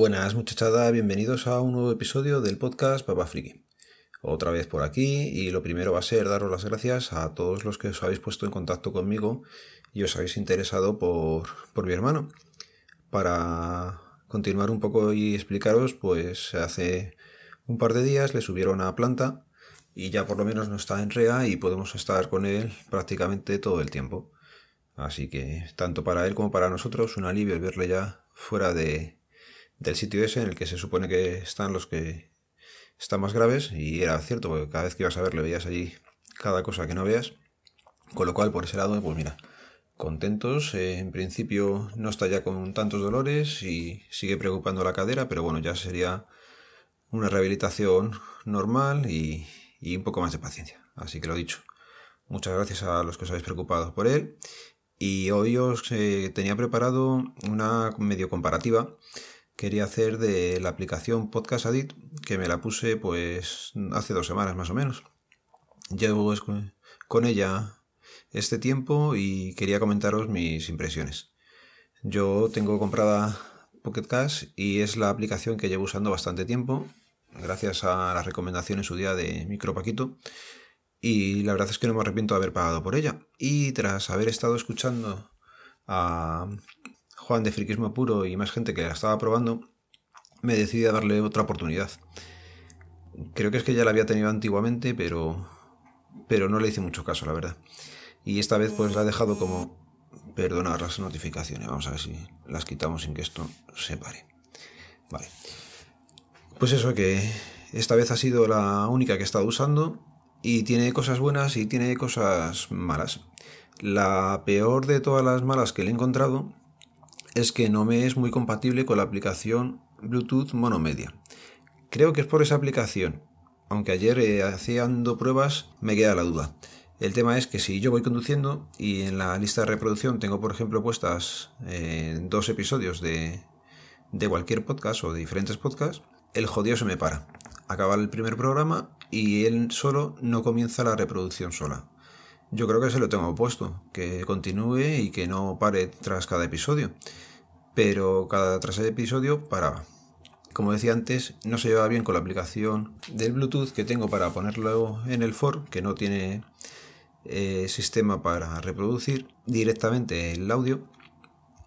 Buenas muchachada, bienvenidos a un nuevo episodio del podcast Papa Friki. Otra vez por aquí y lo primero va a ser daros las gracias a todos los que os habéis puesto en contacto conmigo y os habéis interesado por, por mi hermano. Para continuar un poco y explicaros, pues hace un par de días le subieron a planta y ya por lo menos no está en REA y podemos estar con él prácticamente todo el tiempo. Así que tanto para él como para nosotros un alivio verle ya fuera de, del sitio ese en el que se supone que están los que están más graves y era cierto porque cada vez que ibas a verle veías allí cada cosa que no veas. Con lo cual por ese lado pues mira, contentos. En principio no está ya con tantos dolores y sigue preocupando la cadera, pero bueno, ya sería una rehabilitación normal y, y un poco más de paciencia. Así que lo dicho. Muchas gracias a los que os habéis preocupado por él. Y hoy os eh, tenía preparado una medio comparativa. Quería hacer de la aplicación Podcast Adit, que me la puse pues hace dos semanas más o menos. Llevo con ella este tiempo y quería comentaros mis impresiones. Yo tengo comprada Pocket Cash y es la aplicación que llevo usando bastante tiempo gracias a las recomendaciones su día de Micropaquito. Y la verdad es que no me arrepiento de haber pagado por ella. Y tras haber estado escuchando a Juan de Friquismo Puro y más gente que la estaba probando, me decidí a darle otra oportunidad. Creo que es que ya la había tenido antiguamente, pero, pero no le hice mucho caso, la verdad. Y esta vez pues la he dejado como perdonar las notificaciones. Vamos a ver si las quitamos sin que esto se pare. Vale. Pues eso que esta vez ha sido la única que he estado usando y tiene cosas buenas y tiene cosas malas. La peor de todas las malas que le he encontrado es que no me es muy compatible con la aplicación Bluetooth Monomedia. Creo que es por esa aplicación, aunque ayer eh, haciendo pruebas me queda la duda. El tema es que si yo voy conduciendo y en la lista de reproducción tengo, por ejemplo, puestas eh, dos episodios de, de cualquier podcast o de diferentes podcasts, el jodido se me para. Acaba el primer programa y él solo no comienza la reproducción sola. Yo creo que se lo tengo puesto, que continúe y que no pare tras cada episodio. Pero cada tras el episodio paraba. Como decía antes, no se lleva bien con la aplicación del Bluetooth que tengo para ponerlo en el for, que no tiene eh, sistema para reproducir directamente el audio.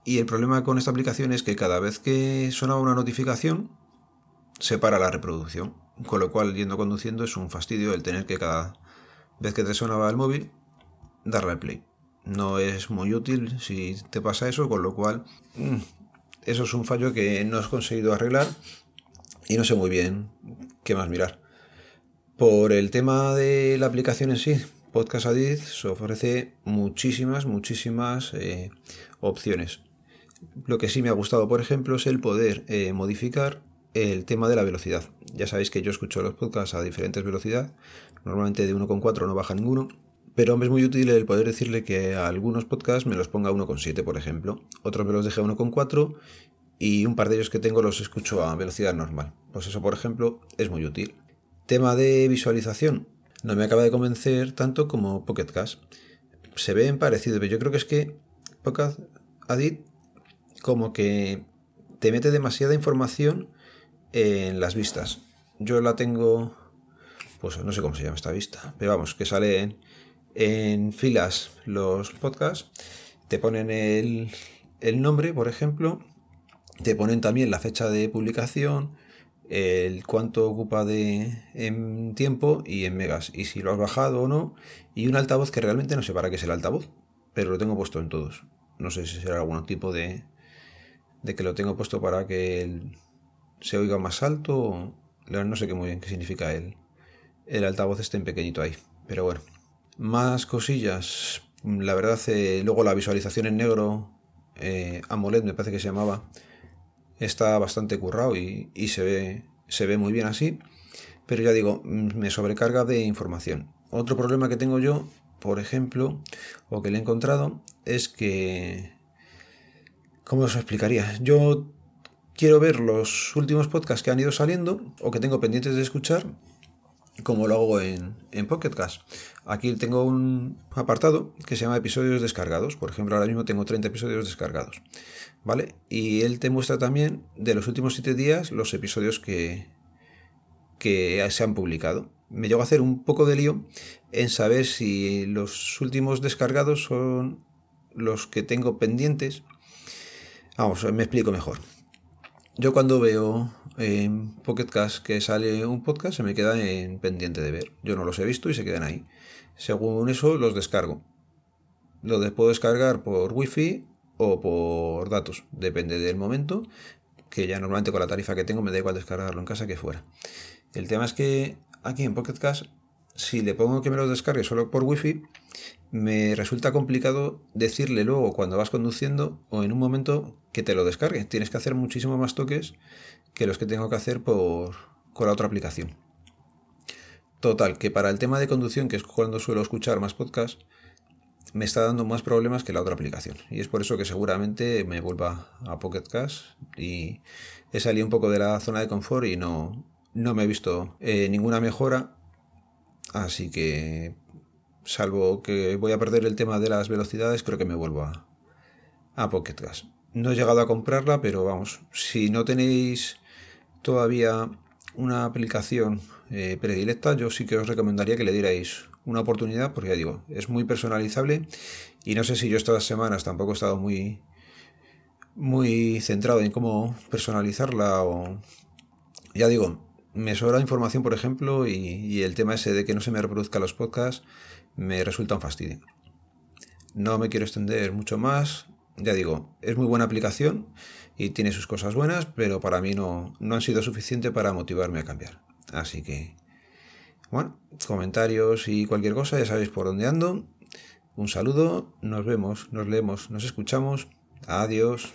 Y el problema con esta aplicación es que cada vez que sonaba una notificación, se para la reproducción. Con lo cual, yendo conduciendo es un fastidio el tener que cada vez que te sonaba el móvil, darle play. No es muy útil si te pasa eso, con lo cual mm, eso es un fallo que no has conseguido arreglar y no sé muy bien qué más mirar. Por el tema de la aplicación en sí, Podcast Addict ofrece muchísimas, muchísimas eh, opciones. Lo que sí me ha gustado, por ejemplo, es el poder eh, modificar el tema de la velocidad. Ya sabéis que yo escucho los podcasts a diferentes velocidades, normalmente de 1,4 no baja ninguno, pero es muy útil el poder decirle que a algunos podcasts me los ponga a 1,7, por ejemplo, otros me los deje a 1,4 y un par de ellos que tengo los escucho a velocidad normal. Pues eso, por ejemplo, es muy útil. Tema de visualización. No me acaba de convencer tanto como Pocket Cast. Se ven parecidos, pero yo creo que es que Pocket Adit como que te mete demasiada información en las vistas. Yo la tengo, pues no sé cómo se llama esta vista, pero vamos, que sale en, filas los podcasts, te ponen el, nombre, por ejemplo, te ponen también la fecha de publicación, el cuánto ocupa de en tiempo y en megas, y si lo has bajado o no, y un altavoz que realmente no sé para qué es el altavoz, pero lo tengo puesto en todos. No sé si será algún tipo de, de que lo tengo puesto para que el, se oiga más alto. No sé qué muy bien qué significa el, el altavoz este en pequeñito ahí. Pero bueno. Más cosillas. La verdad, eh, luego la visualización en negro, eh, AMOLED me parece que se llamaba, está bastante currado y, y, se, ve, se ve muy bien así. Pero ya digo, mm, me sobrecarga de información. Otro problema que tengo yo, por ejemplo, o que le he encontrado, es que... ¿Cómo os explicaría? Yo quiero ver los últimos podcasts que han ido saliendo o que tengo pendientes de escuchar como lo hago en, en Pocket Cast. Aquí tengo un apartado que se llama episodios descargados. Por ejemplo, ahora mismo tengo 30 episodios descargados. ¿Vale? Y él te muestra también de los últimos 7 días los episodios que, que se han publicado. Me llego a hacer un poco de lío en saber si los últimos descargados son los que tengo pendientes. Vamos, me explico mejor. Yo cuando veo en Pocket Cast que sale un podcast se me queda en pendiente de ver. Yo no los he visto y se quedan ahí. Según eso los descargo. Los puedo descargar por wifi o por datos. Depende del momento. Que ya normalmente con la tarifa que tengo me da igual descargarlo en casa que fuera. El tema es que aquí en Pocket Cast, si le pongo que me los descargue solo por wifi, me resulta complicado decirle luego cuando vas conduciendo o en un momento que te lo descargue. Tienes que hacer muchísimo más toques que los que tengo que hacer por, con la otra aplicación. Total, que para el tema de conducción, que es cuando suelo escuchar más podcasts, me está dando más problemas que la otra aplicación. Y es por eso que seguramente me vuelva a Pocket Cast y he salido un poco de la zona de confort y no, no me he visto eh, ninguna mejora. Así que, salvo que voy a perder el tema de las velocidades, creo que me vuelvo a, a Pocket Cast. No he llegado a comprarla, pero vamos, si no tenéis todavía una aplicación eh, predilecta, yo sí que os recomendaría que le dierais una oportunidad, porque ya digo, es muy personalizable y no sé si yo estas semanas tampoco he estado muy, muy centrado en cómo personalizarla o... Ya digo, me sobra información, por ejemplo, y, y el tema ese de que no se me reproduzca los podcasts me resulta un fastidio. No me quiero extender mucho más. Ya digo, es muy buena aplicación y tiene sus cosas buenas, pero para mí no, no han sido suficiente para motivarme a cambiar. Así que, bueno, comentarios y cualquier cosa, ya sabéis por dónde ando. Un saludo, nos vemos, nos leemos, nos escuchamos. Adiós.